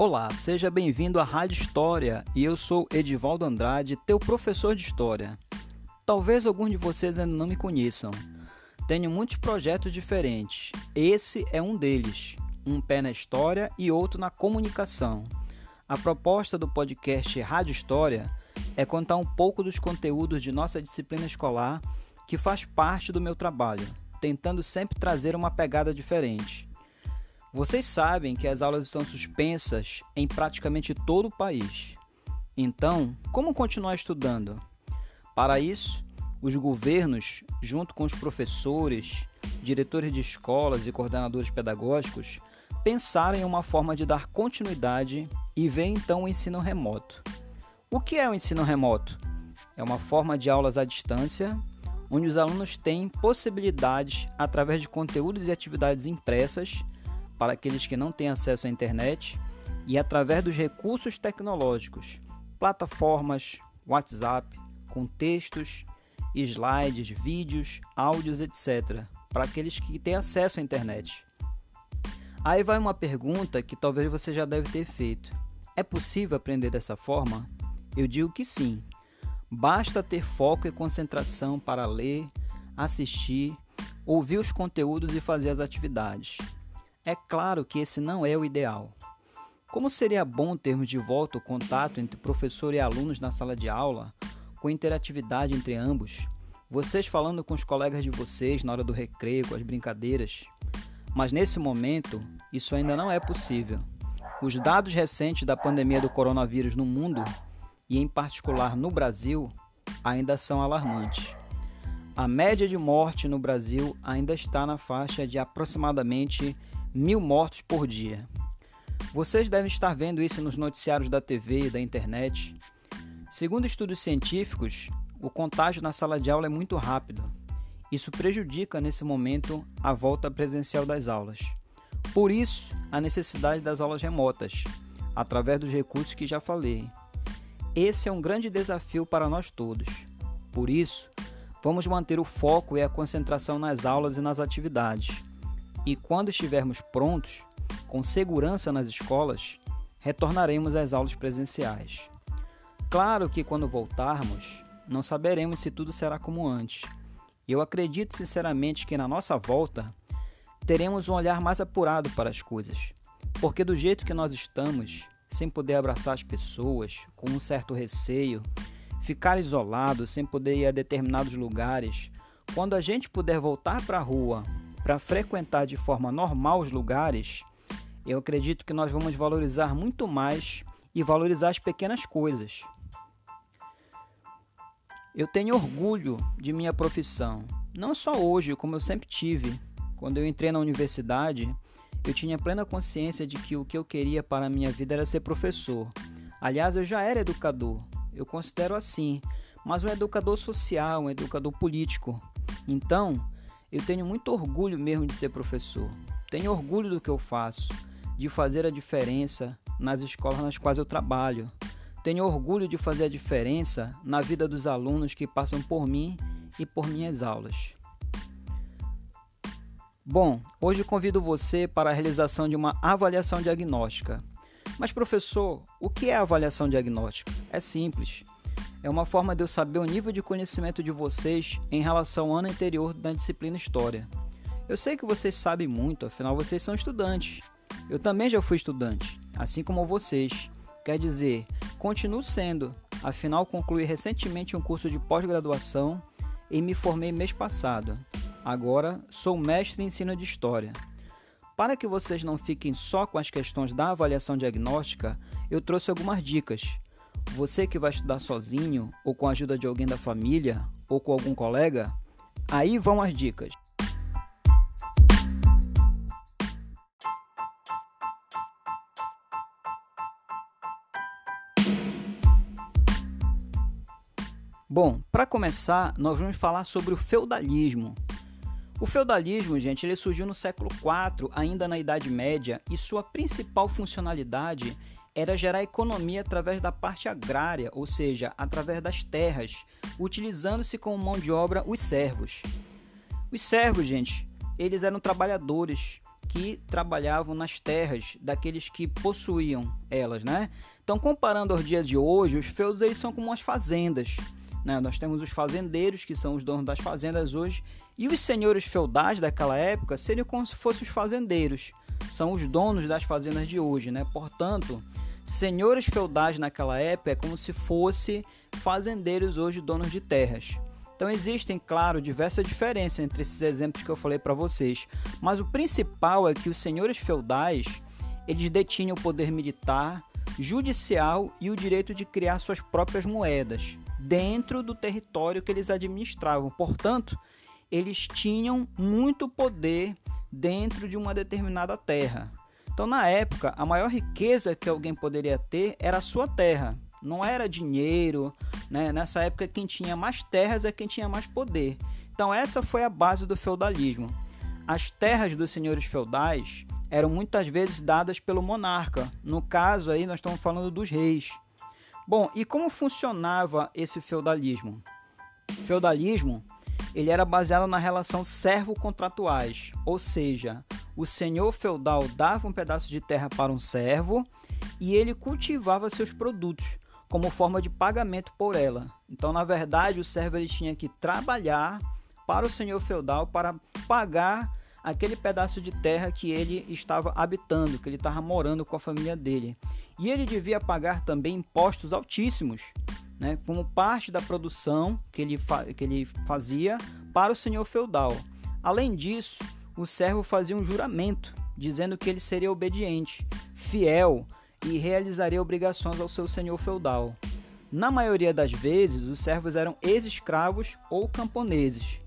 Olá, seja bem-vindo à Rádio História e eu sou Edivaldo Andrade, teu professor de História. Talvez alguns de vocês ainda não me conheçam. Tenho muitos projetos diferentes. Esse é um deles, um pé na história e outro na comunicação. A proposta do podcast Rádio História é contar um pouco dos conteúdos de nossa disciplina escolar que faz parte do meu trabalho, tentando sempre trazer uma pegada diferente. Vocês sabem que as aulas estão suspensas em praticamente todo o país. Então, como continuar estudando? Para isso, os governos, junto com os professores, diretores de escolas e coordenadores pedagógicos, pensaram em uma forma de dar continuidade e ver então o ensino remoto. O que é o ensino remoto? É uma forma de aulas à distância, onde os alunos têm possibilidades, através de conteúdos e atividades impressas, para aqueles que não têm acesso à internet e através dos recursos tecnológicos, plataformas, WhatsApp, com textos, slides, vídeos, áudios, etc., para aqueles que têm acesso à internet. Aí vai uma pergunta que talvez você já deve ter feito: é possível aprender dessa forma? Eu digo que sim. Basta ter foco e concentração para ler, assistir, ouvir os conteúdos e fazer as atividades. É claro que esse não é o ideal. Como seria bom termos de volta o contato entre professor e alunos na sala de aula, com interatividade entre ambos, vocês falando com os colegas de vocês na hora do recreio, com as brincadeiras. Mas nesse momento, isso ainda não é possível. Os dados recentes da pandemia do coronavírus no mundo, e em particular no Brasil, ainda são alarmantes. A média de morte no Brasil ainda está na faixa de aproximadamente mil mortos por dia. Vocês devem estar vendo isso nos noticiários da TV e da internet. Segundo estudos científicos, o contágio na sala de aula é muito rápido. Isso prejudica nesse momento a volta presencial das aulas. Por isso, a necessidade das aulas remotas, através dos recursos que já falei. Esse é um grande desafio para nós todos. Por isso, vamos manter o foco e a concentração nas aulas e nas atividades e quando estivermos prontos, com segurança nas escolas, retornaremos às aulas presenciais. Claro que quando voltarmos, não saberemos se tudo será como antes. Eu acredito sinceramente que na nossa volta teremos um olhar mais apurado para as coisas, porque do jeito que nós estamos, sem poder abraçar as pessoas, com um certo receio, ficar isolado, sem poder ir a determinados lugares, quando a gente puder voltar para a rua para frequentar de forma normal os lugares, eu acredito que nós vamos valorizar muito mais e valorizar as pequenas coisas. Eu tenho orgulho de minha profissão, não só hoje, como eu sempre tive. Quando eu entrei na universidade, eu tinha plena consciência de que o que eu queria para a minha vida era ser professor. Aliás, eu já era educador, eu considero assim, mas um educador social, um educador político. Então, eu tenho muito orgulho mesmo de ser professor. Tenho orgulho do que eu faço, de fazer a diferença nas escolas nas quais eu trabalho. Tenho orgulho de fazer a diferença na vida dos alunos que passam por mim e por minhas aulas. Bom, hoje convido você para a realização de uma avaliação diagnóstica. Mas, professor, o que é avaliação diagnóstica? É simples é uma forma de eu saber o nível de conhecimento de vocês em relação ao ano anterior da disciplina História. Eu sei que vocês sabem muito, afinal vocês são estudantes. Eu também já fui estudante, assim como vocês. Quer dizer, continuo sendo, afinal concluí recentemente um curso de pós-graduação e me formei mês passado. Agora sou mestre em ensino de História. Para que vocês não fiquem só com as questões da avaliação diagnóstica, eu trouxe algumas dicas você que vai estudar sozinho, ou com a ajuda de alguém da família, ou com algum colega, aí vão as dicas. Bom, para começar, nós vamos falar sobre o feudalismo. O feudalismo, gente, ele surgiu no século IV, ainda na Idade Média, e sua principal funcionalidade era gerar economia através da parte agrária, ou seja, através das terras, utilizando-se como mão de obra os servos. Os servos, gente, eles eram trabalhadores que trabalhavam nas terras daqueles que possuíam elas, né? Então, comparando aos dias de hoje, os feudos eles são como as fazendas. Né? Nós temos os fazendeiros, que são os donos das fazendas hoje, e os senhores feudais daquela época seriam como se fossem os fazendeiros, são os donos das fazendas de hoje. Né? Portanto, senhores feudais naquela época é como se fosse fazendeiros hoje donos de terras. Então existem, claro, diversas diferenças entre esses exemplos que eu falei para vocês, mas o principal é que os senhores feudais eles detinham o poder militar, judicial e o direito de criar suas próprias moedas dentro do território que eles administravam. Portanto, eles tinham muito poder dentro de uma determinada terra. Então, na época, a maior riqueza que alguém poderia ter era a sua terra não era dinheiro, né? Nessa época quem tinha mais terras é quem tinha mais poder. Então essa foi a base do feudalismo. As terras dos senhores feudais eram muitas vezes dadas pelo monarca. No caso aí nós estamos falando dos reis. Bom, e como funcionava esse feudalismo? Feudalismo ele era baseado na relação servo-contratuais, ou seja, o senhor feudal dava um pedaço de terra para um servo e ele cultivava seus produtos como forma de pagamento por ela. Então, na verdade, o servo ele tinha que trabalhar para o senhor feudal para pagar aquele pedaço de terra que ele estava habitando, que ele estava morando com a família dele. E ele devia pagar também impostos altíssimos, né, como parte da produção que ele, que ele fazia para o senhor feudal. Além disso, o servo fazia um juramento, dizendo que ele seria obediente, fiel e realizaria obrigações ao seu senhor feudal. Na maioria das vezes, os servos eram ex-escravos ou camponeses.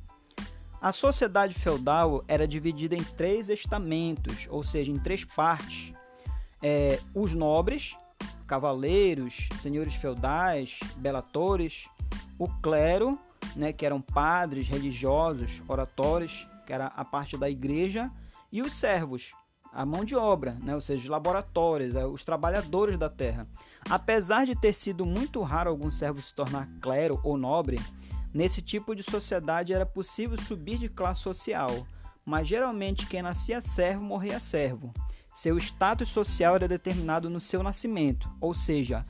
A sociedade feudal era dividida em três estamentos, ou seja, em três partes: é, os nobres, cavaleiros, senhores feudais, belatores, o clero, né, que eram padres, religiosos, oratores, que era a parte da igreja, e os servos, a mão de obra, né? ou seja, os laboratórios, os trabalhadores da terra. Apesar de ter sido muito raro algum servo se tornar clero ou nobre, nesse tipo de sociedade era possível subir de classe social, mas geralmente quem nascia servo morria servo. Seu status social era determinado no seu nascimento, ou seja,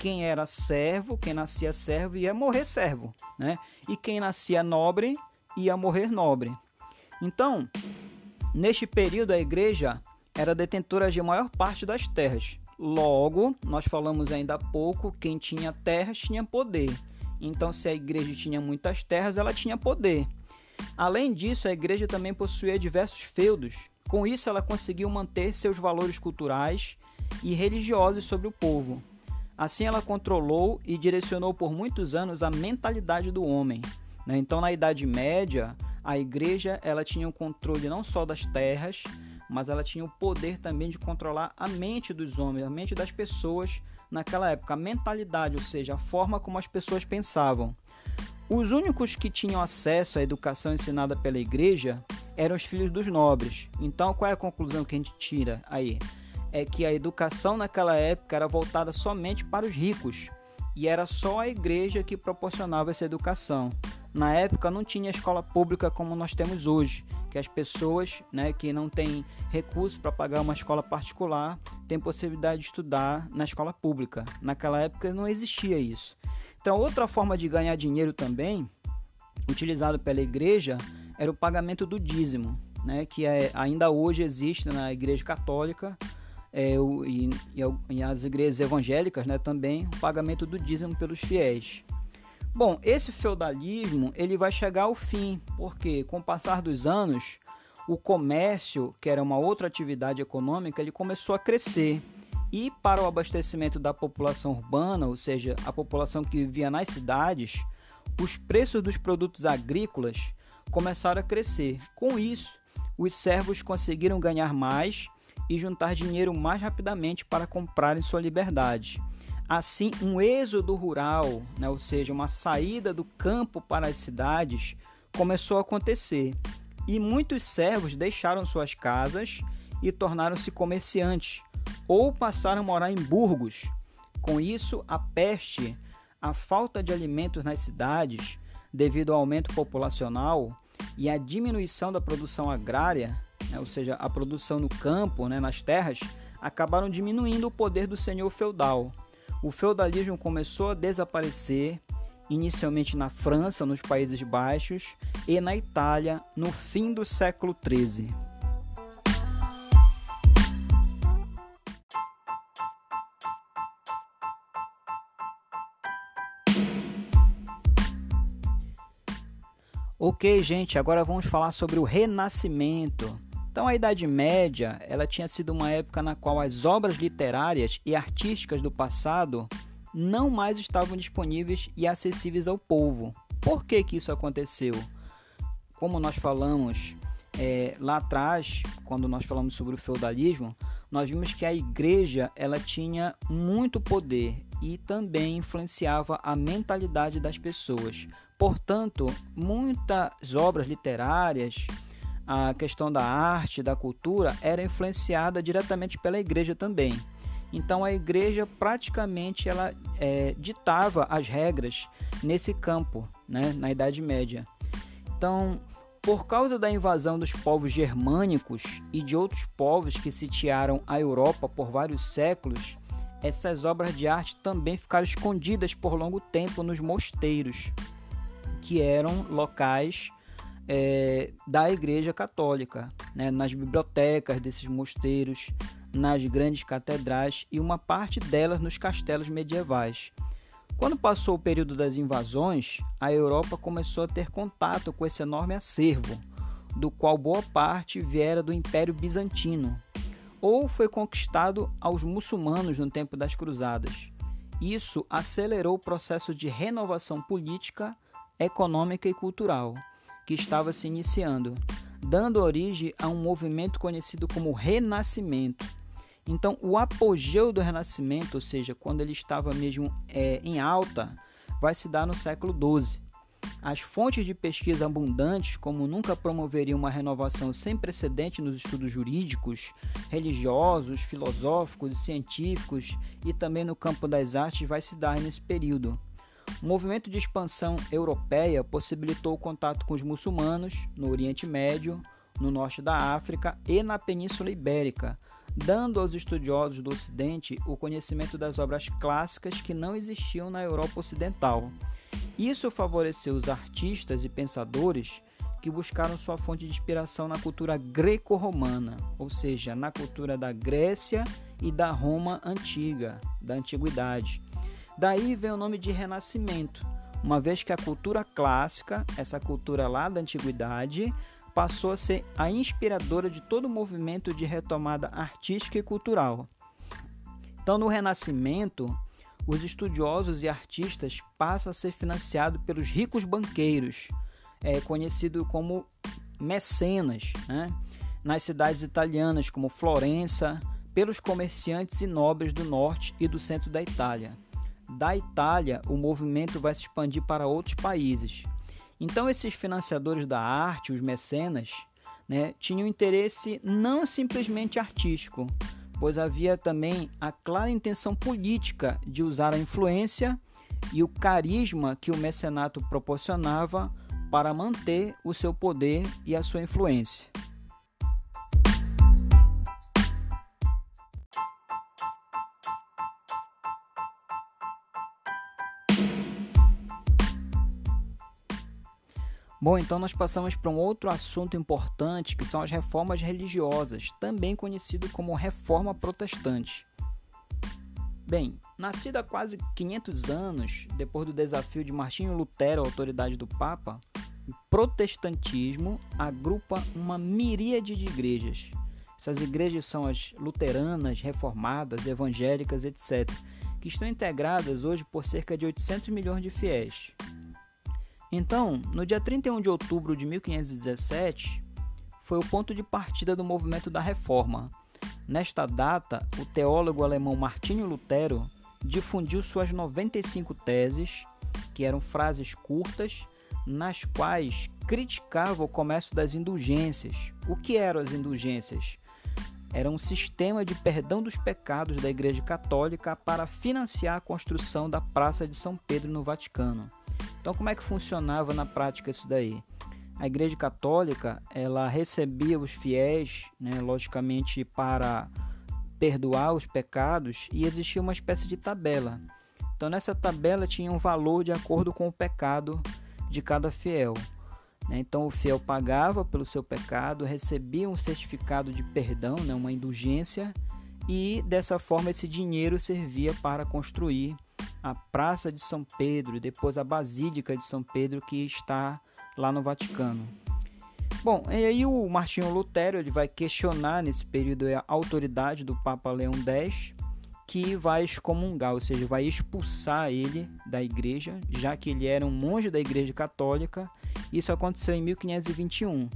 quem era servo, quem nascia servo ia morrer servo, né? E quem nascia nobre ia morrer nobre. Então, Neste período, a igreja era detentora de maior parte das terras. Logo, nós falamos ainda há pouco, quem tinha terras tinha poder. Então, se a igreja tinha muitas terras, ela tinha poder. Além disso, a igreja também possuía diversos feudos. Com isso, ela conseguiu manter seus valores culturais e religiosos sobre o povo. Assim, ela controlou e direcionou por muitos anos a mentalidade do homem. Né? Então, na Idade Média, a igreja ela tinha o controle não só das terras, mas ela tinha o poder também de controlar a mente dos homens, a mente das pessoas naquela época, a mentalidade, ou seja, a forma como as pessoas pensavam. Os únicos que tinham acesso à educação ensinada pela igreja eram os filhos dos nobres. Então, qual é a conclusão que a gente tira aí? É que a educação naquela época era voltada somente para os ricos e era só a igreja que proporcionava essa educação. Na época não tinha escola pública como nós temos hoje, que as pessoas né, que não têm recursos para pagar uma escola particular têm possibilidade de estudar na escola pública. Naquela época não existia isso. Então, outra forma de ganhar dinheiro também, utilizado pela igreja, era o pagamento do dízimo, né, que é, ainda hoje existe na igreja católica é, o, e, e, e, as igrejas evangélicas né, também, o pagamento do dízimo pelos fiéis. Bom, esse feudalismo ele vai chegar ao fim, porque com o passar dos anos, o comércio, que era uma outra atividade econômica, ele começou a crescer. E para o abastecimento da população urbana, ou seja, a população que vivia nas cidades, os preços dos produtos agrícolas começaram a crescer. Com isso, os servos conseguiram ganhar mais e juntar dinheiro mais rapidamente para comprarem sua liberdade. Assim, um êxodo rural, né, ou seja, uma saída do campo para as cidades, começou a acontecer. E muitos servos deixaram suas casas e tornaram-se comerciantes, ou passaram a morar em burgos. Com isso, a peste, a falta de alimentos nas cidades, devido ao aumento populacional e à diminuição da produção agrária, né, ou seja, a produção no campo, né, nas terras, acabaram diminuindo o poder do senhor feudal. O feudalismo começou a desaparecer, inicialmente na França, nos Países Baixos, e na Itália, no fim do século XIII. Ok, gente, agora vamos falar sobre o Renascimento. Então, a Idade Média, ela tinha sido uma época na qual as obras literárias e artísticas do passado não mais estavam disponíveis e acessíveis ao povo. Por que que isso aconteceu? Como nós falamos é, lá atrás, quando nós falamos sobre o feudalismo, nós vimos que a igreja ela tinha muito poder e também influenciava a mentalidade das pessoas. Portanto, muitas obras literárias, a questão da arte, da cultura, era influenciada diretamente pela igreja também. Então a igreja praticamente ela é, ditava as regras nesse campo, né, na Idade Média. Então, por causa da invasão dos povos germânicos e de outros povos que sitiaram a Europa por vários séculos, essas obras de arte também ficaram escondidas por longo tempo nos mosteiros que eram locais é, da Igreja Católica, né, nas bibliotecas desses mosteiros, nas grandes catedrais e uma parte delas nos castelos medievais. Quando passou o período das invasões, a Europa começou a ter contato com esse enorme acervo, do qual boa parte viera do Império Bizantino, ou foi conquistado aos muçulmanos no tempo das Cruzadas. Isso acelerou o processo de renovação política econômica e cultural que estava se iniciando, dando origem a um movimento conhecido como Renascimento. Então, o apogeu do Renascimento, ou seja, quando ele estava mesmo é, em alta, vai se dar no século XII. As fontes de pesquisa abundantes, como nunca promoveriam uma renovação sem precedente nos estudos jurídicos, religiosos, filosóficos e científicos e também no campo das artes, vai se dar nesse período. O movimento de expansão europeia possibilitou o contato com os muçulmanos no Oriente Médio, no norte da África e na Península Ibérica, dando aos estudiosos do Ocidente o conhecimento das obras clássicas que não existiam na Europa Ocidental. Isso favoreceu os artistas e pensadores que buscaram sua fonte de inspiração na cultura greco-romana, ou seja, na cultura da Grécia e da Roma antiga, da antiguidade Daí vem o nome de Renascimento, uma vez que a cultura clássica, essa cultura lá da antiguidade, passou a ser a inspiradora de todo o movimento de retomada artística e cultural. Então, no Renascimento, os estudiosos e artistas passam a ser financiados pelos ricos banqueiros, é, conhecido como mecenas, né? nas cidades italianas como Florença, pelos comerciantes e nobres do norte e do centro da Itália da Itália, o movimento vai se expandir para outros países. Então, esses financiadores da arte, os mecenas, né, tinham interesse não simplesmente artístico, pois havia também a clara intenção política de usar a influência e o carisma que o mecenato proporcionava para manter o seu poder e a sua influência. Bom, então nós passamos para um outro assunto importante que são as reformas religiosas, também conhecido como reforma protestante. Bem, nascida há quase 500 anos depois do desafio de Martinho Lutero à autoridade do Papa, o protestantismo agrupa uma miríade de igrejas. Essas igrejas são as luteranas, reformadas, evangélicas, etc., que estão integradas hoje por cerca de 800 milhões de fiéis. Então, no dia 31 de outubro de 1517, foi o ponto de partida do movimento da Reforma. Nesta data, o teólogo alemão Martinho Lutero difundiu suas 95 teses, que eram frases curtas, nas quais criticava o comércio das indulgências. O que eram as indulgências? Era um sistema de perdão dos pecados da Igreja Católica para financiar a construção da Praça de São Pedro no Vaticano. Então, como é que funcionava na prática isso daí? a Igreja Católica ela recebia os fiéis, né, logicamente para perdoar os pecados e existia uma espécie de tabela. Então nessa tabela tinha um valor de acordo com o pecado de cada fiel. Né? Então o fiel pagava pelo seu pecado, recebia um certificado de perdão, né, uma indulgência, e dessa forma esse dinheiro servia para construir a Praça de São Pedro e depois a Basílica de São Pedro que está lá no Vaticano. Bom, e aí o Martinho Lutero ele vai questionar nesse período a autoridade do Papa Leão X, que vai excomungar, ou seja, vai expulsar ele da igreja, já que ele era um monge da igreja católica. Isso aconteceu em 1521.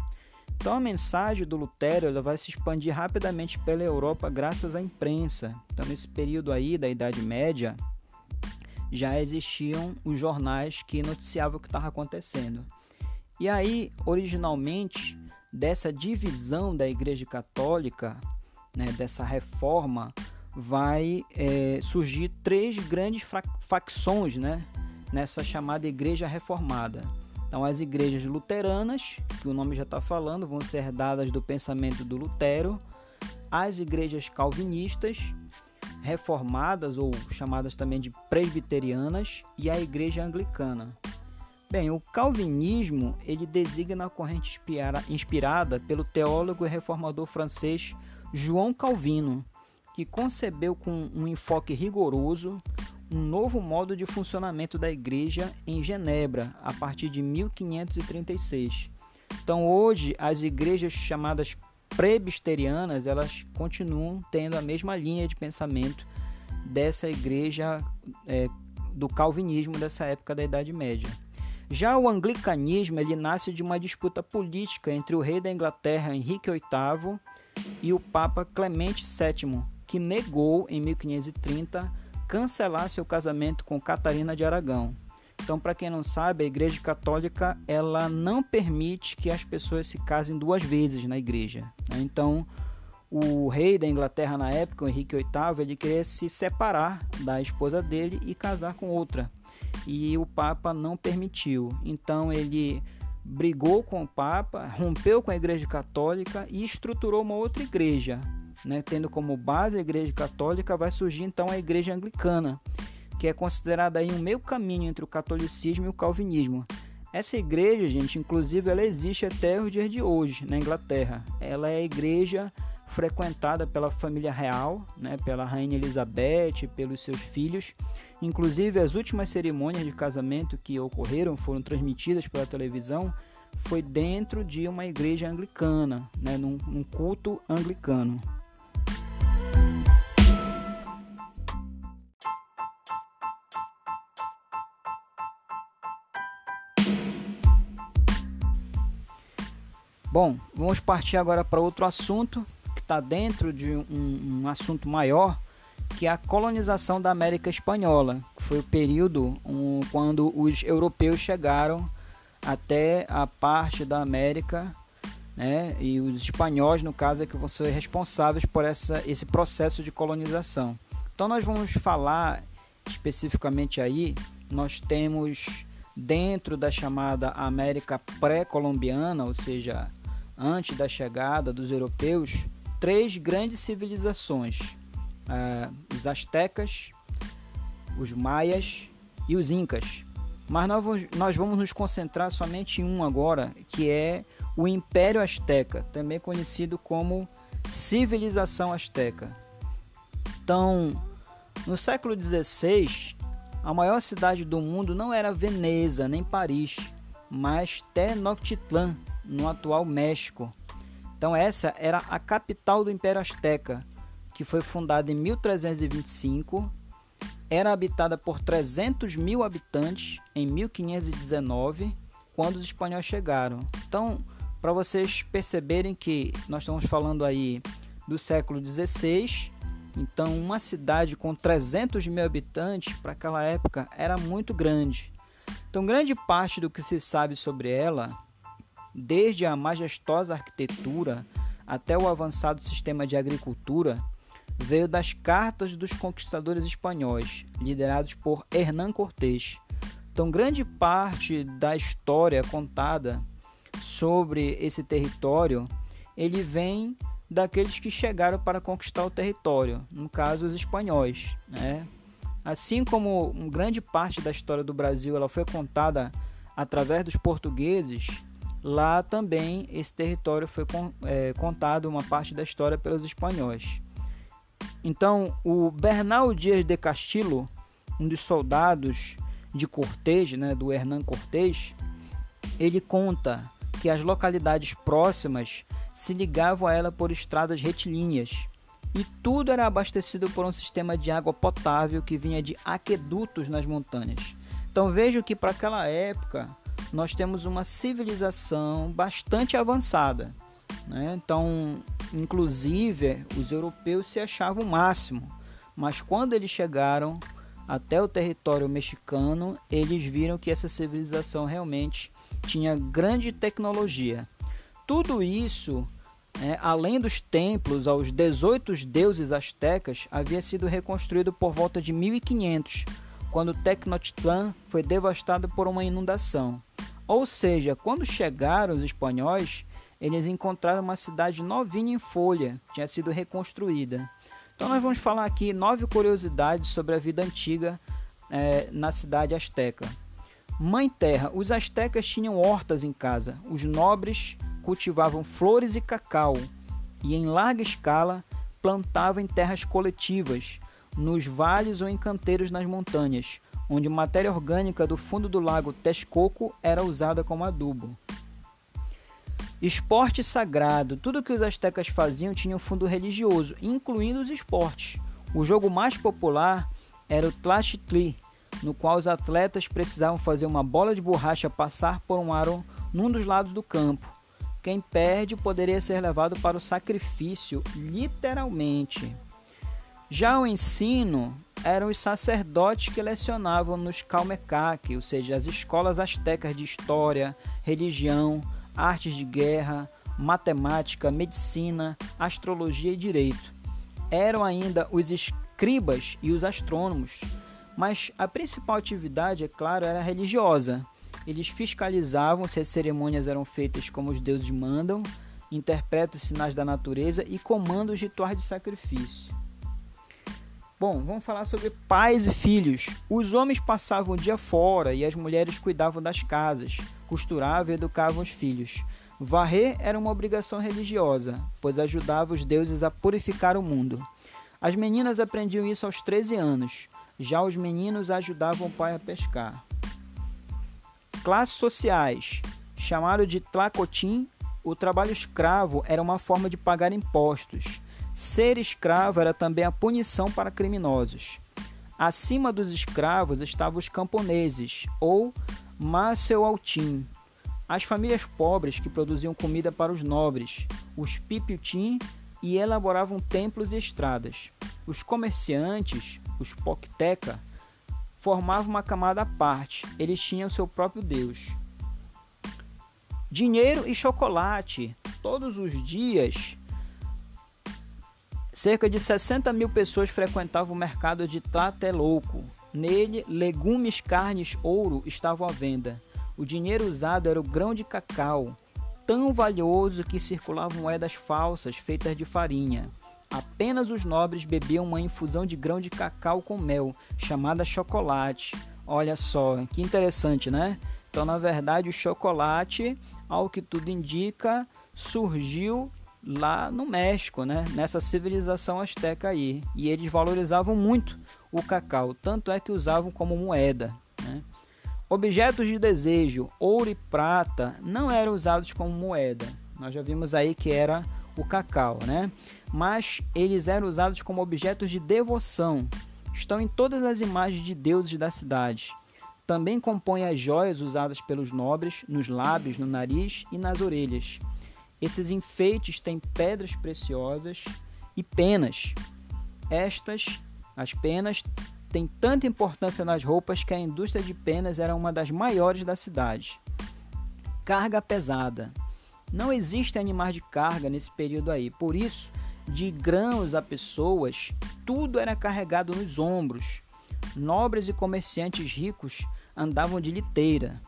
Então a mensagem do Lutero ela vai se expandir rapidamente pela Europa graças à imprensa. Então nesse período aí da Idade Média já existiam os jornais que noticiavam o que estava acontecendo. E aí, originalmente, dessa divisão da Igreja Católica, né, dessa reforma, vai é, surgir três grandes facções né, nessa chamada Igreja Reformada. Então, as igrejas luteranas, que o nome já está falando, vão ser herdadas do pensamento do Lutero, as igrejas calvinistas, reformadas ou chamadas também de presbiterianas, e a igreja anglicana. Bem, o calvinismo ele designa a corrente inspirada pelo teólogo e reformador francês João Calvino, que concebeu com um enfoque rigoroso um novo modo de funcionamento da igreja em Genebra a partir de 1536. Então, hoje as igrejas chamadas presbiterianas elas continuam tendo a mesma linha de pensamento dessa igreja é, do calvinismo dessa época da Idade Média. Já o anglicanismo ele nasce de uma disputa política entre o rei da Inglaterra Henrique VIII e o Papa Clemente VII, que negou em 1530 cancelar seu casamento com Catarina de Aragão. Então, para quem não sabe, a Igreja Católica ela não permite que as pessoas se casem duas vezes na igreja. Né? Então, o rei da Inglaterra na época, o Henrique VIII, ele queria se separar da esposa dele e casar com outra e o Papa não permitiu. Então ele brigou com o Papa, rompeu com a Igreja Católica e estruturou uma outra igreja, né? tendo como base a Igreja Católica, vai surgir então a Igreja Anglicana, que é considerada aí um meio caminho entre o catolicismo e o calvinismo. Essa igreja, gente, inclusive ela existe até os dias de hoje na Inglaterra. Ela é a igreja frequentada pela família real, né, pela rainha Elizabeth, pelos seus filhos. Inclusive, as últimas cerimônias de casamento que ocorreram foram transmitidas pela televisão foi dentro de uma igreja anglicana, né, num, num culto anglicano. Bom, vamos partir agora para outro assunto que está dentro de um, um assunto maior que é a colonização da América Espanhola, que foi o período um, quando os europeus chegaram até a parte da América, né, e os espanhóis, no caso, é que vão ser responsáveis por essa, esse processo de colonização. Então nós vamos falar especificamente aí, nós temos dentro da chamada América pré-colombiana, ou seja, antes da chegada dos europeus, três grandes civilizações uh, os astecas, os maias e os incas. Mas nós vamos nos concentrar somente em um agora, que é o Império Azteca, também conhecido como civilização azteca. Então, no século XVI, a maior cidade do mundo não era Veneza nem Paris, mas Tenochtitlan, no atual México. Então, essa era a capital do Império Azteca que foi fundada em 1325, era habitada por 300 mil habitantes em 1519, quando os espanhóis chegaram. Então, para vocês perceberem que nós estamos falando aí do século XVI, então uma cidade com 300 mil habitantes para aquela época era muito grande. Então, grande parte do que se sabe sobre ela, desde a majestosa arquitetura até o avançado sistema de agricultura, veio das cartas dos conquistadores espanhóis, liderados por Hernán Cortés. Então, grande parte da história contada sobre esse território, ele vem daqueles que chegaram para conquistar o território, no caso os espanhóis, né? Assim como grande parte da história do Brasil ela foi contada através dos portugueses, lá também esse território foi é, contado uma parte da história pelos espanhóis. Então, o Bernal Dias de Castillo, um dos soldados de Cortés, né, do Hernán Cortés, ele conta que as localidades próximas se ligavam a ela por estradas retilíneas e tudo era abastecido por um sistema de água potável que vinha de aquedutos nas montanhas. Então vejo que para aquela época nós temos uma civilização bastante avançada. Né? Então, inclusive, os europeus se achavam o máximo, mas quando eles chegaram até o território mexicano, eles viram que essa civilização realmente tinha grande tecnologia. Tudo isso, é, além dos templos aos 18 deuses astecas, havia sido reconstruído por volta de 1500, quando Tecnotitlan foi devastado por uma inundação. Ou seja, quando chegaram os espanhóis, eles encontraram uma cidade novinha em folha, tinha sido reconstruída. Então nós vamos falar aqui nove curiosidades sobre a vida antiga é, na cidade asteca. Mãe Terra, os astecas tinham hortas em casa. Os nobres cultivavam flores e cacau e em larga escala plantavam em terras coletivas, nos vales ou em canteiros nas montanhas, onde matéria orgânica do fundo do lago Texcoco era usada como adubo. Esporte sagrado. Tudo que os astecas faziam tinha um fundo religioso, incluindo os esportes. O jogo mais popular era o Tlachtli, no qual os atletas precisavam fazer uma bola de borracha passar por um aro num dos lados do campo. Quem perde poderia ser levado para o sacrifício, literalmente. Já o ensino eram os sacerdotes que lecionavam nos Calmecac, ou seja, as escolas astecas de história, religião, artes de guerra, matemática, medicina, astrologia e direito. Eram ainda os escribas e os astrônomos, mas a principal atividade, é claro, era religiosa. Eles fiscalizavam se as cerimônias eram feitas como os deuses mandam, interpretam os sinais da natureza e comandam os rituais de sacrifício. Bom, vamos falar sobre pais e filhos. Os homens passavam o dia fora e as mulheres cuidavam das casas, costuravam e educavam os filhos. Varrer era uma obrigação religiosa, pois ajudava os deuses a purificar o mundo. As meninas aprendiam isso aos 13 anos, já os meninos ajudavam o pai a pescar. Classes sociais. Chamado de tlacotim, o trabalho escravo era uma forma de pagar impostos. Ser escravo era também a punição para criminosos. Acima dos escravos estavam os camponeses, ou Maceualtim, as famílias pobres que produziam comida para os nobres, os pipiutim e elaboravam templos e estradas. Os comerciantes, os pocteca, formavam uma camada à parte, eles tinham seu próprio deus. Dinheiro e chocolate. Todos os dias Cerca de 60 mil pessoas frequentavam o mercado de Tlatelolco. Nele, legumes, carnes, ouro estavam à venda. O dinheiro usado era o grão de cacau, tão valioso que circulavam moedas falsas feitas de farinha. Apenas os nobres bebiam uma infusão de grão de cacau com mel, chamada chocolate. Olha só, que interessante, né? Então, na verdade, o chocolate, ao que tudo indica, surgiu lá no México, né? nessa civilização asteca aí. E eles valorizavam muito o cacau, tanto é que usavam como moeda. Né? Objetos de desejo, ouro e prata, não eram usados como moeda. Nós já vimos aí que era o cacau, né? Mas eles eram usados como objetos de devoção. Estão em todas as imagens de deuses da cidade. Também compõem as joias usadas pelos nobres nos lábios, no nariz e nas orelhas. Esses enfeites têm pedras preciosas e penas. Estas, as penas, têm tanta importância nas roupas que a indústria de penas era uma das maiores da cidade. Carga pesada. Não existe animais de carga nesse período aí, por isso, de grãos a pessoas, tudo era carregado nos ombros. Nobres e comerciantes ricos andavam de liteira.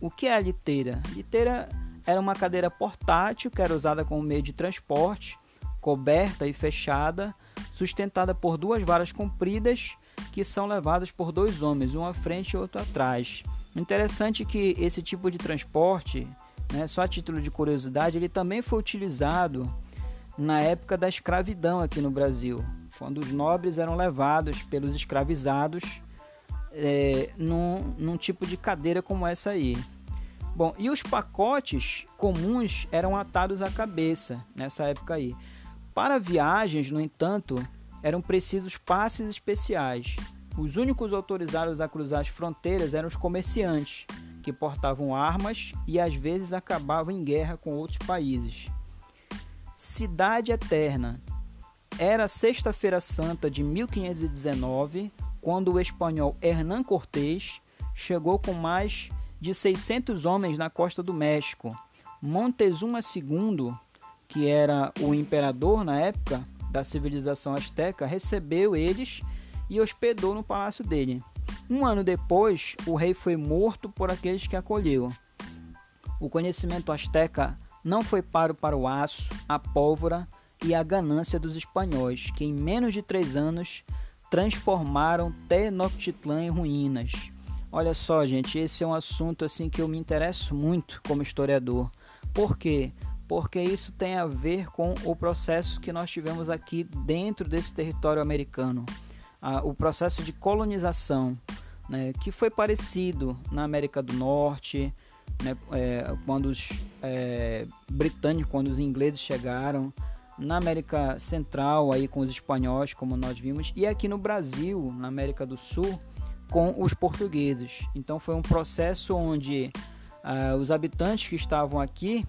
O que é a liteira? Liteira era uma cadeira portátil que era usada como meio de transporte, coberta e fechada, sustentada por duas varas compridas que são levadas por dois homens, um à frente e outro atrás. Interessante que esse tipo de transporte, né, só a título de curiosidade, ele também foi utilizado na época da escravidão aqui no Brasil, quando os nobres eram levados pelos escravizados é, num, num tipo de cadeira como essa aí. Bom, e os pacotes comuns eram atados à cabeça nessa época aí. Para viagens, no entanto, eram precisos passes especiais. Os únicos autorizados a cruzar as fronteiras eram os comerciantes, que portavam armas e às vezes acabavam em guerra com outros países. Cidade Eterna. Era Sexta-feira Santa de 1519, quando o espanhol Hernán Cortés chegou com mais de 600 homens na costa do México. Montezuma II, que era o imperador na época da civilização asteca, recebeu eles e hospedou no palácio dele. Um ano depois, o rei foi morto por aqueles que acolheu. O conhecimento asteca não foi paro para o aço, a pólvora e a ganância dos espanhóis, que em menos de três anos transformaram Tenochtitlan em ruínas. Olha só, gente, esse é um assunto assim que eu me interesso muito como historiador. Por quê? Porque isso tem a ver com o processo que nós tivemos aqui dentro desse território americano, o processo de colonização, né, que foi parecido na América do Norte, né, é, quando os é, britânicos, quando os ingleses chegaram, na América Central aí com os espanhóis, como nós vimos, e aqui no Brasil, na América do Sul, com os portugueses. Então foi um processo onde uh, os habitantes que estavam aqui,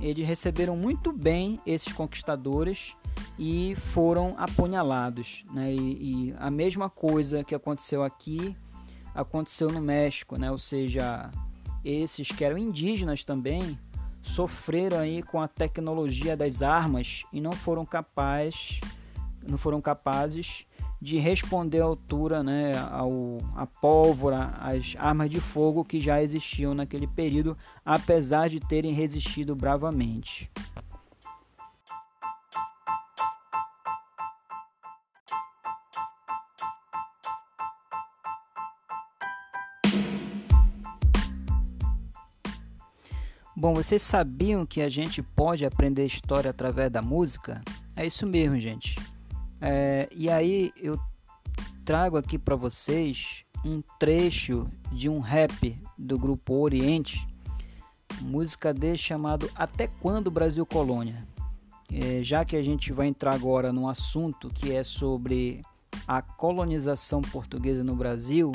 eles receberam muito bem esses conquistadores e foram apunhalados, né? E, e a mesma coisa que aconteceu aqui aconteceu no México, né? Ou seja, esses que eram indígenas também sofreram aí com a tecnologia das armas e não foram capazes não foram capazes de responder à altura né, ao, à pólvora, às armas de fogo que já existiam naquele período, apesar de terem resistido bravamente. Bom, vocês sabiam que a gente pode aprender história através da música? É isso mesmo, gente. É, e aí eu trago aqui para vocês um trecho de um rap do grupo Oriente, música dele chamado Até Quando Brasil Colônia. É, já que a gente vai entrar agora num assunto que é sobre a colonização portuguesa no Brasil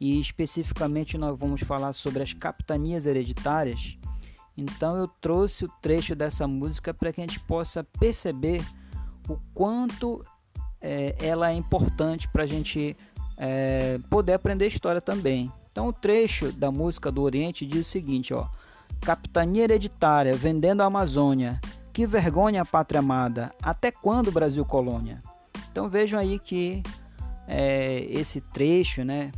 e especificamente nós vamos falar sobre as capitanias hereditárias. Então eu trouxe o trecho dessa música para que a gente possa perceber o quanto é, ela é importante para a gente é, poder aprender história também. Então o trecho da música do Oriente diz o seguinte, ó: Capitania hereditária vendendo a Amazônia, que vergonha pátria amada, até quando o Brasil colônia? Então vejam aí que é, esse trecho, né,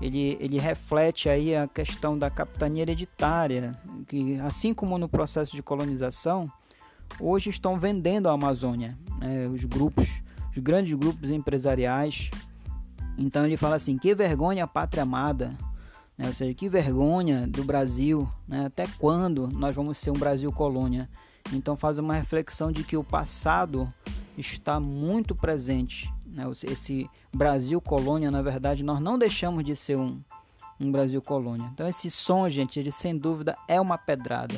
ele, ele reflete aí a questão da capitania hereditária, que assim como no processo de colonização, hoje estão vendendo a Amazônia, né, os grupos, os grandes grupos empresariais. Então ele fala assim: que vergonha pátria amada, né, ou seja, que vergonha do Brasil, né, até quando nós vamos ser um Brasil colônia? Então faz uma reflexão de que o passado está muito presente né? Esse Brasil colônia, na verdade, nós não deixamos de ser um, um Brasil colônia. Então esse som, gente, ele sem dúvida é uma pedrada.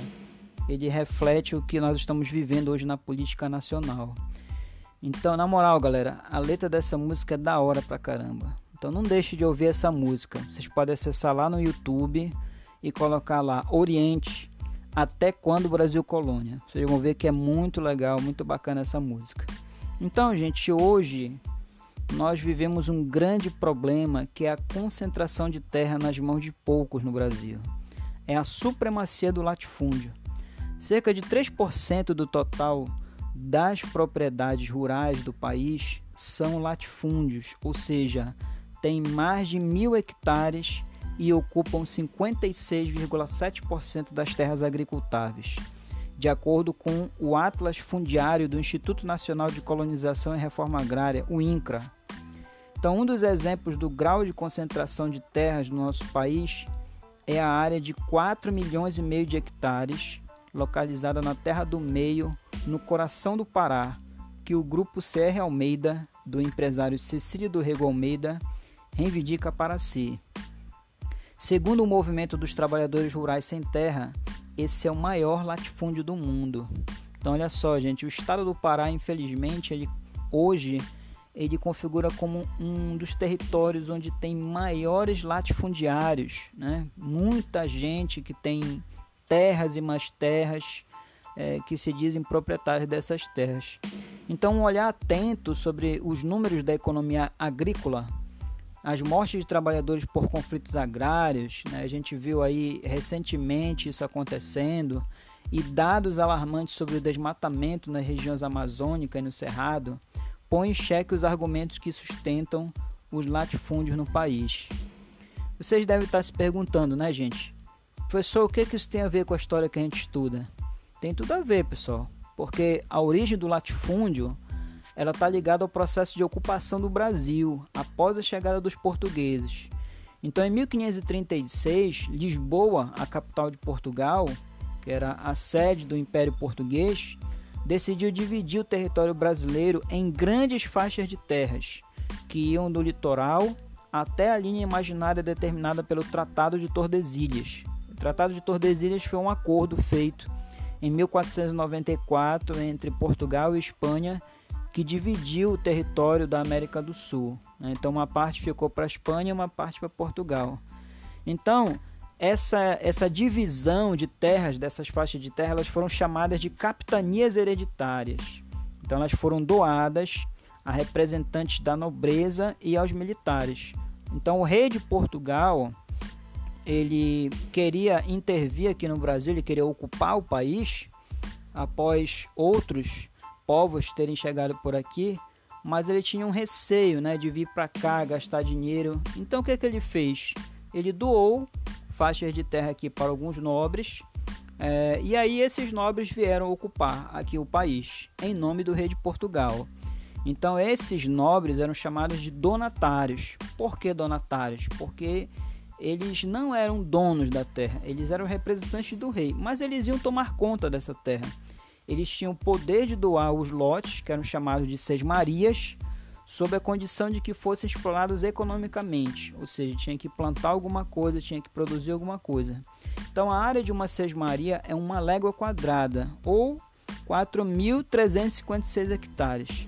Ele reflete o que nós estamos vivendo hoje na política nacional. Então, na moral, galera, a letra dessa música é da hora pra caramba. Então não deixe de ouvir essa música. Vocês podem acessar lá no YouTube e colocar lá Oriente até quando o Brasil colônia. Vocês vão ver que é muito legal, muito bacana essa música. Então, gente, hoje nós vivemos um grande problema que é a concentração de terra nas mãos de poucos no Brasil. É a supremacia do latifúndio. Cerca de 3% do total das propriedades rurais do país são latifúndios, ou seja, tem mais de mil hectares e ocupam 56,7% das terras agricultáveis, de acordo com o Atlas Fundiário do Instituto Nacional de Colonização e Reforma Agrária, o INCRA. Então, um dos exemplos do grau de concentração de terras no nosso país é a área de 4 milhões e meio de hectares, localizada na Terra do Meio, no coração do Pará, que o grupo CR Almeida, do empresário Cecílio do Rego Almeida, reivindica para si. Segundo o movimento dos trabalhadores rurais sem terra, esse é o maior latifúndio do mundo. Então olha só, gente, o estado do Pará, infelizmente, ele hoje ele configura como um dos territórios onde tem maiores latifundiários, né? Muita gente que tem terras e mais terras é, que se dizem proprietários dessas terras. Então, um olhar atento sobre os números da economia agrícola, as mortes de trabalhadores por conflitos agrários, né? a gente viu aí recentemente isso acontecendo, e dados alarmantes sobre o desmatamento nas regiões amazônicas e no Cerrado, põe em xeque os argumentos que sustentam os latifúndios no país. Vocês devem estar se perguntando, né, gente? Professor, o que, que isso tem a ver com a história que a gente estuda? Tem tudo a ver, pessoal, porque a origem do latifúndio ela está ligada ao processo de ocupação do Brasil após a chegada dos portugueses. Então, em 1536, Lisboa, a capital de Portugal, que era a sede do Império Português, decidiu dividir o território brasileiro em grandes faixas de terras, que iam do litoral até a linha imaginária determinada pelo Tratado de Tordesilhas. O Tratado de Tordesilhas foi um acordo feito em 1494 entre Portugal e Espanha, que dividiu o território da América do Sul. Né? Então, uma parte ficou para a Espanha e uma parte para Portugal. Então, essa, essa divisão de terras, dessas faixas de terra, elas foram chamadas de capitanias hereditárias. Então, elas foram doadas a representantes da nobreza e aos militares. Então, o rei de Portugal ele queria intervir aqui no Brasil, ele queria ocupar o país após outros povos terem chegado por aqui, mas ele tinha um receio, né, de vir para cá gastar dinheiro. Então o que, é que ele fez? Ele doou faixas de terra aqui para alguns nobres. É, e aí esses nobres vieram ocupar aqui o país em nome do rei de Portugal. Então esses nobres eram chamados de donatários. Por que donatários? Porque eles não eram donos da terra, eles eram representantes do rei, mas eles iam tomar conta dessa terra. Eles tinham o poder de doar os lotes, que eram chamados de seis marias, sob a condição de que fossem explorados economicamente, ou seja, tinha que plantar alguma coisa, tinha que produzir alguma coisa. Então a área de uma sesmaria é uma légua quadrada, ou 4.356 hectares.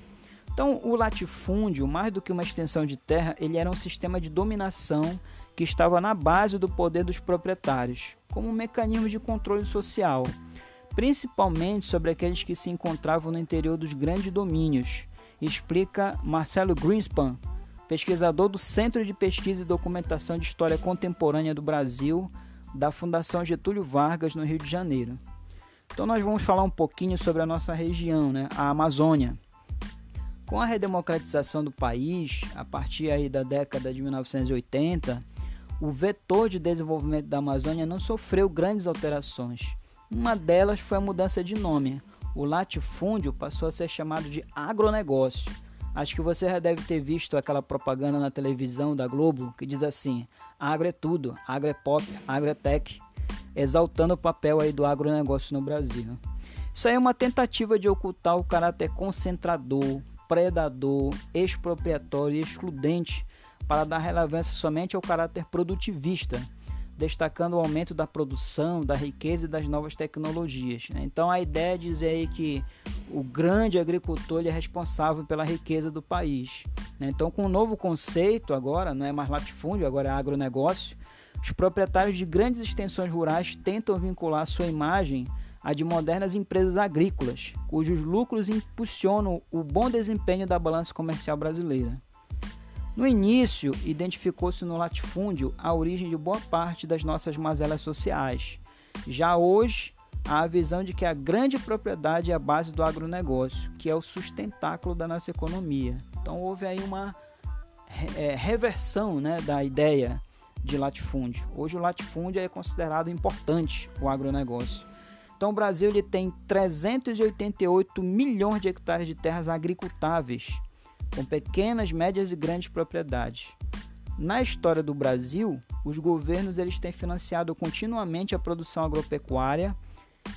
Então o latifúndio, mais do que uma extensão de terra, ele era um sistema de dominação que estava na base do poder dos proprietários, como um mecanismo de controle social, principalmente sobre aqueles que se encontravam no interior dos grandes domínios, explica Marcelo Greenspan, pesquisador do Centro de Pesquisa e Documentação de História Contemporânea do Brasil, da Fundação Getúlio Vargas, no Rio de Janeiro. Então nós vamos falar um pouquinho sobre a nossa região, né, a Amazônia. Com a redemocratização do país, a partir aí da década de 1980, o vetor de desenvolvimento da Amazônia não sofreu grandes alterações. Uma delas foi a mudança de nome. O latifúndio passou a ser chamado de agronegócio. Acho que você já deve ter visto aquela propaganda na televisão da Globo que diz assim: agro é tudo, agro é pop, agro é tech, exaltando o papel aí do agronegócio no Brasil. Isso aí é uma tentativa de ocultar o caráter concentrador, predador, expropriatório e excludente para dar relevância somente ao caráter produtivista, destacando o aumento da produção, da riqueza e das novas tecnologias. Né? Então a ideia é dizer aí que o grande agricultor é responsável pela riqueza do país. Né? Então com o um novo conceito agora, não é mais latifúndio, agora é agronegócio, os proprietários de grandes extensões rurais tentam vincular sua imagem à de modernas empresas agrícolas, cujos lucros impulsionam o bom desempenho da balança comercial brasileira. No início, identificou-se no latifúndio a origem de boa parte das nossas mazelas sociais. Já hoje, há a visão de que a grande propriedade é a base do agronegócio, que é o sustentáculo da nossa economia. Então houve aí uma é, reversão né, da ideia de latifúndio. Hoje o latifúndio é considerado importante o agronegócio. Então o Brasil ele tem 388 milhões de hectares de terras agricultáveis, com pequenas, médias e grandes propriedades. Na história do Brasil, os governos eles têm financiado continuamente a produção agropecuária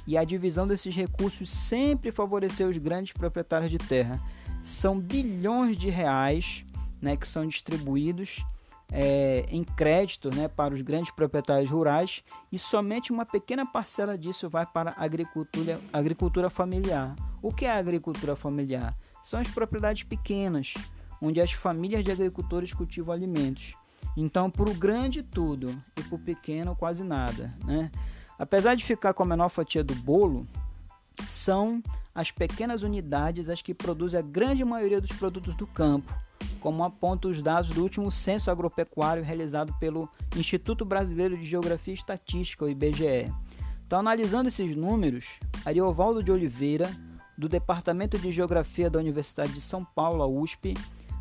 e a divisão desses recursos sempre favoreceu os grandes proprietários de terra. São bilhões de reais né, que são distribuídos é, em crédito né, para os grandes proprietários rurais e somente uma pequena parcela disso vai para a agricultura, agricultura familiar. O que é a agricultura familiar? São as propriedades pequenas, onde as famílias de agricultores cultivam alimentos. Então, para o grande tudo e para o pequeno quase nada. Né? Apesar de ficar com a menor fatia do bolo, são as pequenas unidades as que produzem a grande maioria dos produtos do campo como apontam os dados do último censo agropecuário realizado pelo Instituto Brasileiro de Geografia e Estatística, o IBGE. Então, analisando esses números, Ariovaldo de Oliveira, do Departamento de Geografia da Universidade de São Paulo, a USP,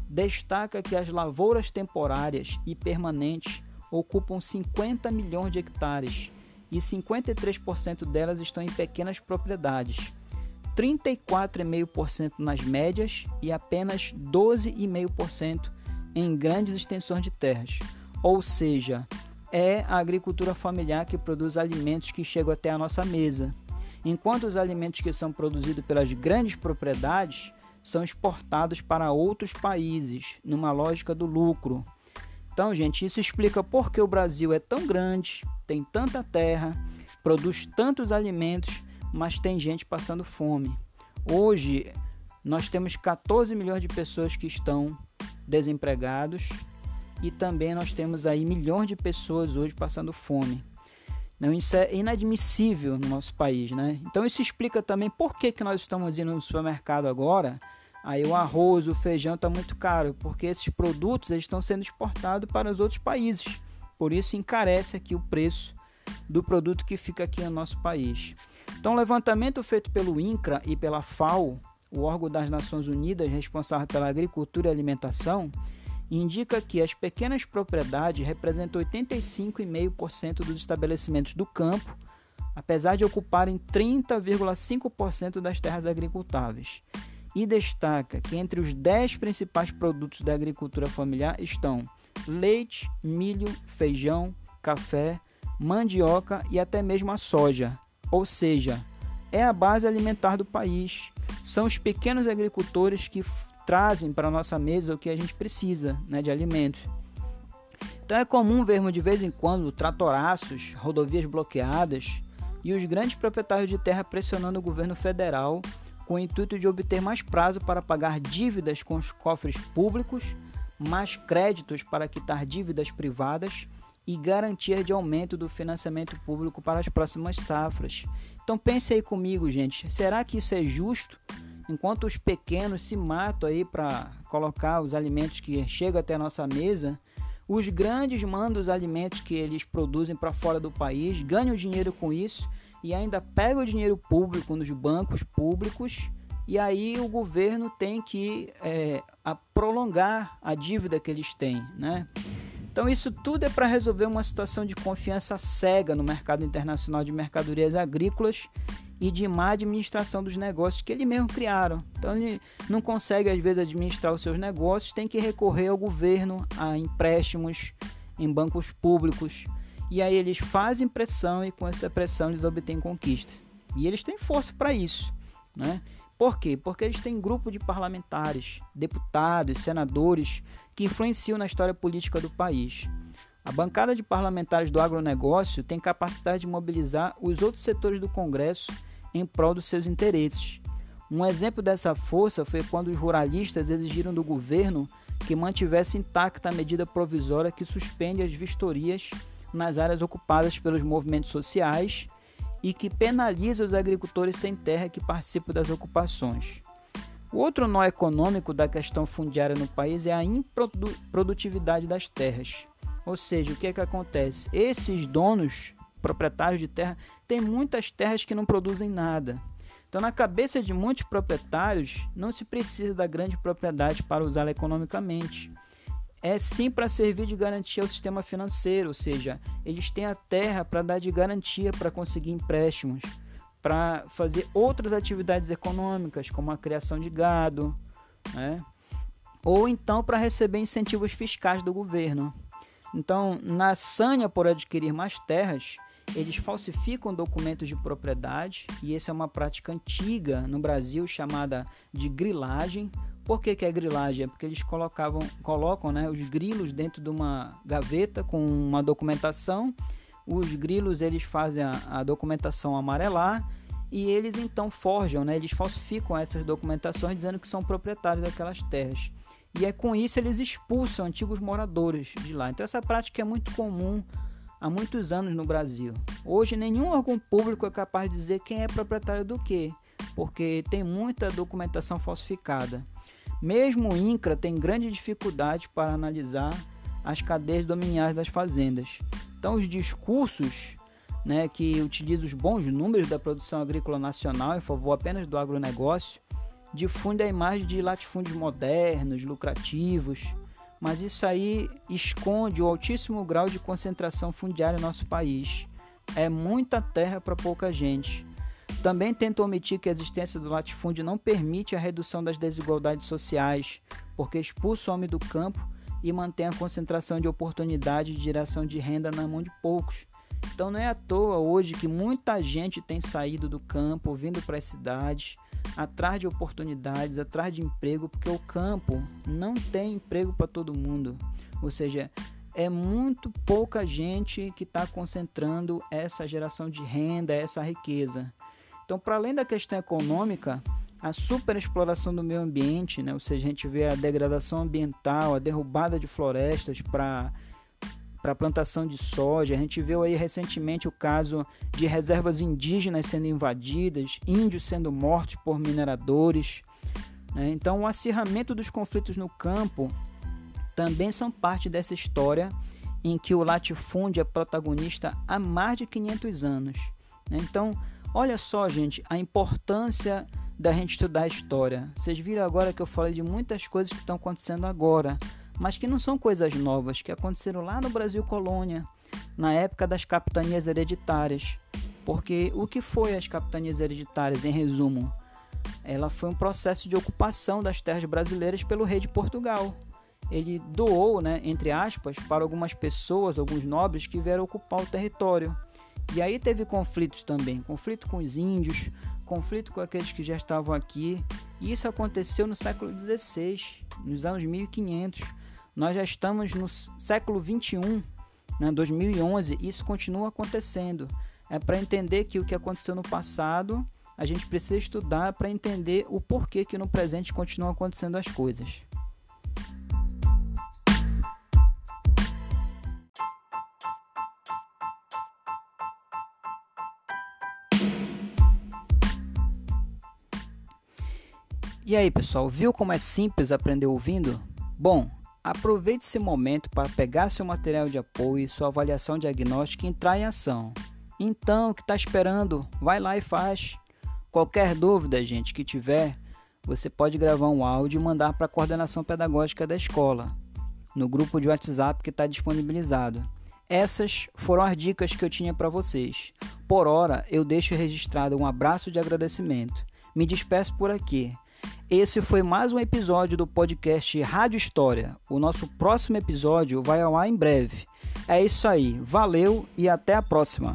destaca que as lavouras temporárias e permanentes ocupam 50 milhões de hectares e 53% delas estão em pequenas propriedades 34,5% nas médias e apenas 12,5% em grandes extensões de terras. Ou seja, é a agricultura familiar que produz alimentos que chegam até a nossa mesa, enquanto os alimentos que são produzidos pelas grandes propriedades são exportados para outros países, numa lógica do lucro. Então, gente, isso explica por que o Brasil é tão grande, tem tanta terra, produz tantos alimentos mas tem gente passando fome. Hoje nós temos 14 milhões de pessoas que estão desempregados e também nós temos aí milhões de pessoas hoje passando fome. Não, isso é inadmissível no nosso país, né? Então isso explica também por que, que nós estamos indo no supermercado agora. Aí o arroz, o feijão está muito caro, porque esses produtos eles estão sendo exportados para os outros países. Por isso encarece aqui o preço do produto que fica aqui no nosso país. Então, o levantamento feito pelo INCRA e pela FAO, o órgão das Nações Unidas responsável pela agricultura e alimentação, indica que as pequenas propriedades representam 85,5% dos estabelecimentos do campo, apesar de ocuparem 30,5% das terras agricultáveis. E destaca que entre os 10 principais produtos da agricultura familiar estão leite, milho, feijão, café, mandioca e até mesmo a soja, ou seja, é a base alimentar do país. São os pequenos agricultores que trazem para a nossa mesa o que a gente precisa né, de alimentos. Então é comum vermos de vez em quando tratoraços, rodovias bloqueadas e os grandes proprietários de terra pressionando o governo federal com o intuito de obter mais prazo para pagar dívidas com os cofres públicos, mais créditos para quitar dívidas privadas e garantia de aumento do financiamento público para as próximas safras. Então pense aí comigo, gente. Será que isso é justo? Enquanto os pequenos se matam aí para colocar os alimentos que chegam até a nossa mesa, os grandes mandam os alimentos que eles produzem para fora do país, ganham dinheiro com isso e ainda pegam o dinheiro público nos bancos públicos e aí o governo tem que é, a prolongar a dívida que eles têm, né? Então, isso tudo é para resolver uma situação de confiança cega no mercado internacional de mercadorias agrícolas e de má administração dos negócios que eles mesmos criaram. Então, ele não consegue, às vezes, administrar os seus negócios, tem que recorrer ao governo, a empréstimos em bancos públicos. E aí eles fazem pressão e com essa pressão eles obtêm conquista. E eles têm força para isso. Né? Por quê? Porque eles têm grupo de parlamentares, deputados, senadores que influenciam na história política do país. A bancada de parlamentares do agronegócio tem capacidade de mobilizar os outros setores do Congresso em prol dos seus interesses. Um exemplo dessa força foi quando os ruralistas exigiram do governo que mantivesse intacta a medida provisória que suspende as vistorias nas áreas ocupadas pelos movimentos sociais e que penaliza os agricultores sem terra que participam das ocupações. O outro nó econômico da questão fundiária no país é a improdutividade das terras. Ou seja, o que é que acontece? Esses donos, proprietários de terra, têm muitas terras que não produzem nada. Então, na cabeça de muitos proprietários, não se precisa da grande propriedade para usá-la economicamente. é sim para servir de garantia ao sistema financeiro, ou seja, eles têm a terra para dar de garantia para conseguir empréstimos, para fazer outras atividades econômicas, como a criação de gado, né? ou então para receber incentivos fiscais do governo. Então, na sanha por adquirir mais terras, eles falsificam documentos de propriedade e essa é uma prática antiga no Brasil chamada de grilagem. Por que, que é grilagem? É porque eles colocavam, colocam né, os grilos dentro de uma gaveta com uma documentação. Os grilos eles fazem a, a documentação amarelar e eles então forjam, né, eles falsificam essas documentações dizendo que são proprietários daquelas terras. E é com isso eles expulsam antigos moradores de lá. Então essa prática é muito comum há muitos anos no Brasil. Hoje nenhum órgão público é capaz de dizer quem é proprietário do que, porque tem muita documentação falsificada. Mesmo o INCRA tem grande dificuldade para analisar as cadeias dominiais das fazendas. Então os discursos né, que utilizam os bons números da produção agrícola nacional em favor apenas do agronegócio difundem a imagem de latifúndios modernos, lucrativos, mas isso aí esconde o altíssimo grau de concentração fundiária no nosso país. É muita terra para pouca gente. Também tenta omitir que a existência do latifúndio não permite a redução das desigualdades sociais, porque expulsa o homem do campo e mantém a concentração de oportunidade de geração de renda na mão de poucos. Então não é à toa hoje que muita gente tem saído do campo, vindo para as cidades, atrás de oportunidades, atrás de emprego, porque o campo não tem emprego para todo mundo. Ou seja, é muito pouca gente que está concentrando essa geração de renda, essa riqueza. Então, para além da questão econômica, a superexploração do meio ambiente, né? ou seja, a gente vê a degradação ambiental, a derrubada de florestas para para plantação de soja. A gente viu aí recentemente o caso de reservas indígenas sendo invadidas, índios sendo mortos por mineradores. Né? Então, o acirramento dos conflitos no campo também são parte dessa história em que o latifúndio é protagonista há mais de 500 anos. Né? Então, olha só, gente, a importância da gente estudar a história. Vocês viram agora que eu falei de muitas coisas que estão acontecendo agora mas que não são coisas novas, que aconteceram lá no Brasil colônia, na época das capitanias hereditárias. Porque o que foi as capitanias hereditárias, em resumo? Ela foi um processo de ocupação das terras brasileiras pelo rei de Portugal. Ele doou, né, entre aspas, para algumas pessoas, alguns nobres que vieram ocupar o território. E aí teve conflitos também, conflito com os índios, conflito com aqueles que já estavam aqui. E isso aconteceu no século XVI, nos anos 1500 nós já estamos no século 21, né, 2011, e isso continua acontecendo. É para entender que o que aconteceu no passado, a gente precisa estudar para entender o porquê que no presente continuam acontecendo as coisas. E aí, pessoal, viu como é simples aprender ouvindo? Bom, Aproveite esse momento para pegar seu material de apoio e sua avaliação diagnóstica e entrar em ação. Então, o que está esperando? Vai lá e faz. Qualquer dúvida, gente, que tiver, você pode gravar um áudio e mandar para a coordenação pedagógica da escola, no grupo de WhatsApp que está disponibilizado. Essas foram as dicas que eu tinha para vocês. Por hora, eu deixo registrado um abraço de agradecimento. Me despeço por aqui. Esse foi mais um episódio do podcast Rádio História. O nosso próximo episódio vai ao ar em breve. É isso aí, valeu e até a próxima!